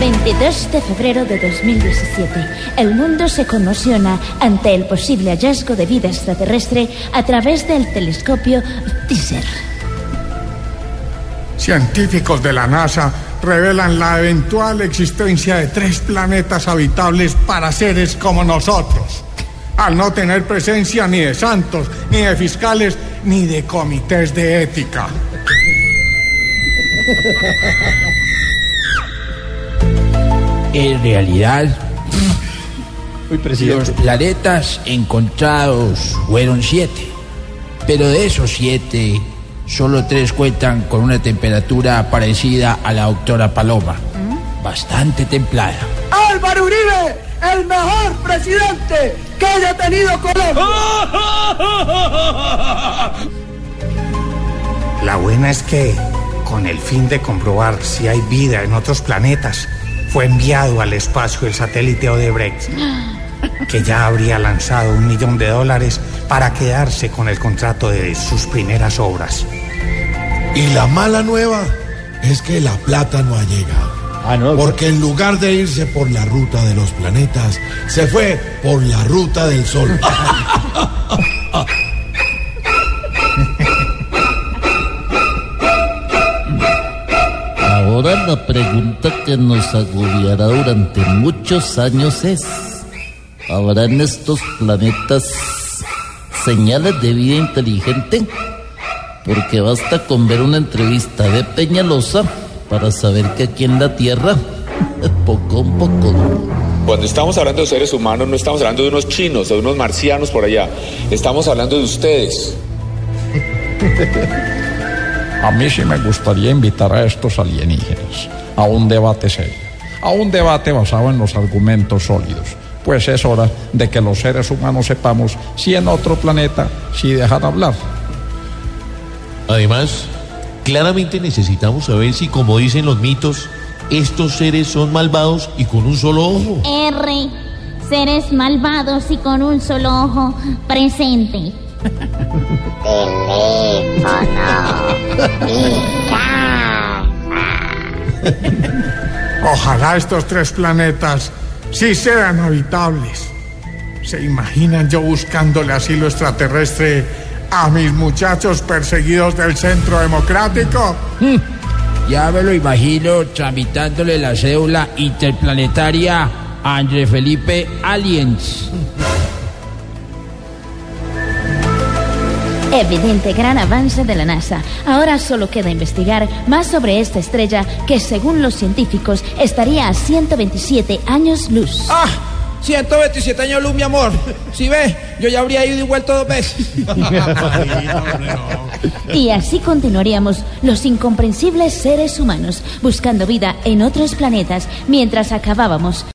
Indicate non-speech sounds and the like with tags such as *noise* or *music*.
2 de febrero de 2017, el mundo se conmociona ante el posible hallazgo de vida extraterrestre a través del telescopio Teaser. Científicos de la NASA revelan la eventual existencia de tres planetas habitables para seres como nosotros, al no tener presencia ni de santos, ni de fiscales, ni de comités de ética. En realidad, los planetas encontrados fueron siete, pero de esos siete, solo tres cuentan con una temperatura parecida a la doctora Paloma, bastante templada. Álvaro Uribe, el mejor presidente que haya tenido Colombia. La buena es que, con el fin de comprobar si hay vida en otros planetas, fue enviado al espacio el satélite Odebrecht, que ya habría lanzado un millón de dólares para quedarse con el contrato de sus primeras obras. Y la mala nueva es que la plata no ha llegado. Porque en lugar de irse por la ruta de los planetas, se fue por la ruta del sol. *laughs* Ahora la pregunta que nos agobiará durante muchos años es, ¿habrá en estos planetas señales de vida inteligente? Porque basta con ver una entrevista de Peñalosa para saber que aquí en la Tierra, *laughs* poco a poco, Cuando estamos hablando de seres humanos, no estamos hablando de unos chinos o de unos marcianos por allá. Estamos hablando de ustedes. *laughs* A mí sí me gustaría invitar a estos alienígenas a un debate serio, a un debate basado en los argumentos sólidos. Pues es hora de que los seres humanos sepamos si en otro planeta sí dejan hablar. Además, claramente necesitamos saber si, como dicen los mitos, estos seres son malvados y con un solo ojo. R. Seres malvados y con un solo ojo presente. *laughs* *laughs* Ojalá estos tres planetas sí sean habitables. ¿Se imaginan yo buscándole asilo extraterrestre a mis muchachos perseguidos del Centro Democrático? *laughs* Ya me lo imagino tramitándole la cédula interplanetaria a André Felipe Aliens. Evidente gran avance de la NASA. Ahora solo queda investigar más sobre esta estrella que según los científicos estaría a 127 años luz. ¡Ah! 127 años luz, mi amor. Si ve, yo ya habría ido y vuelto dos veces. *laughs* Y así continuaríamos los incomprensibles seres humanos buscando vida en otros planetas mientras acabábamos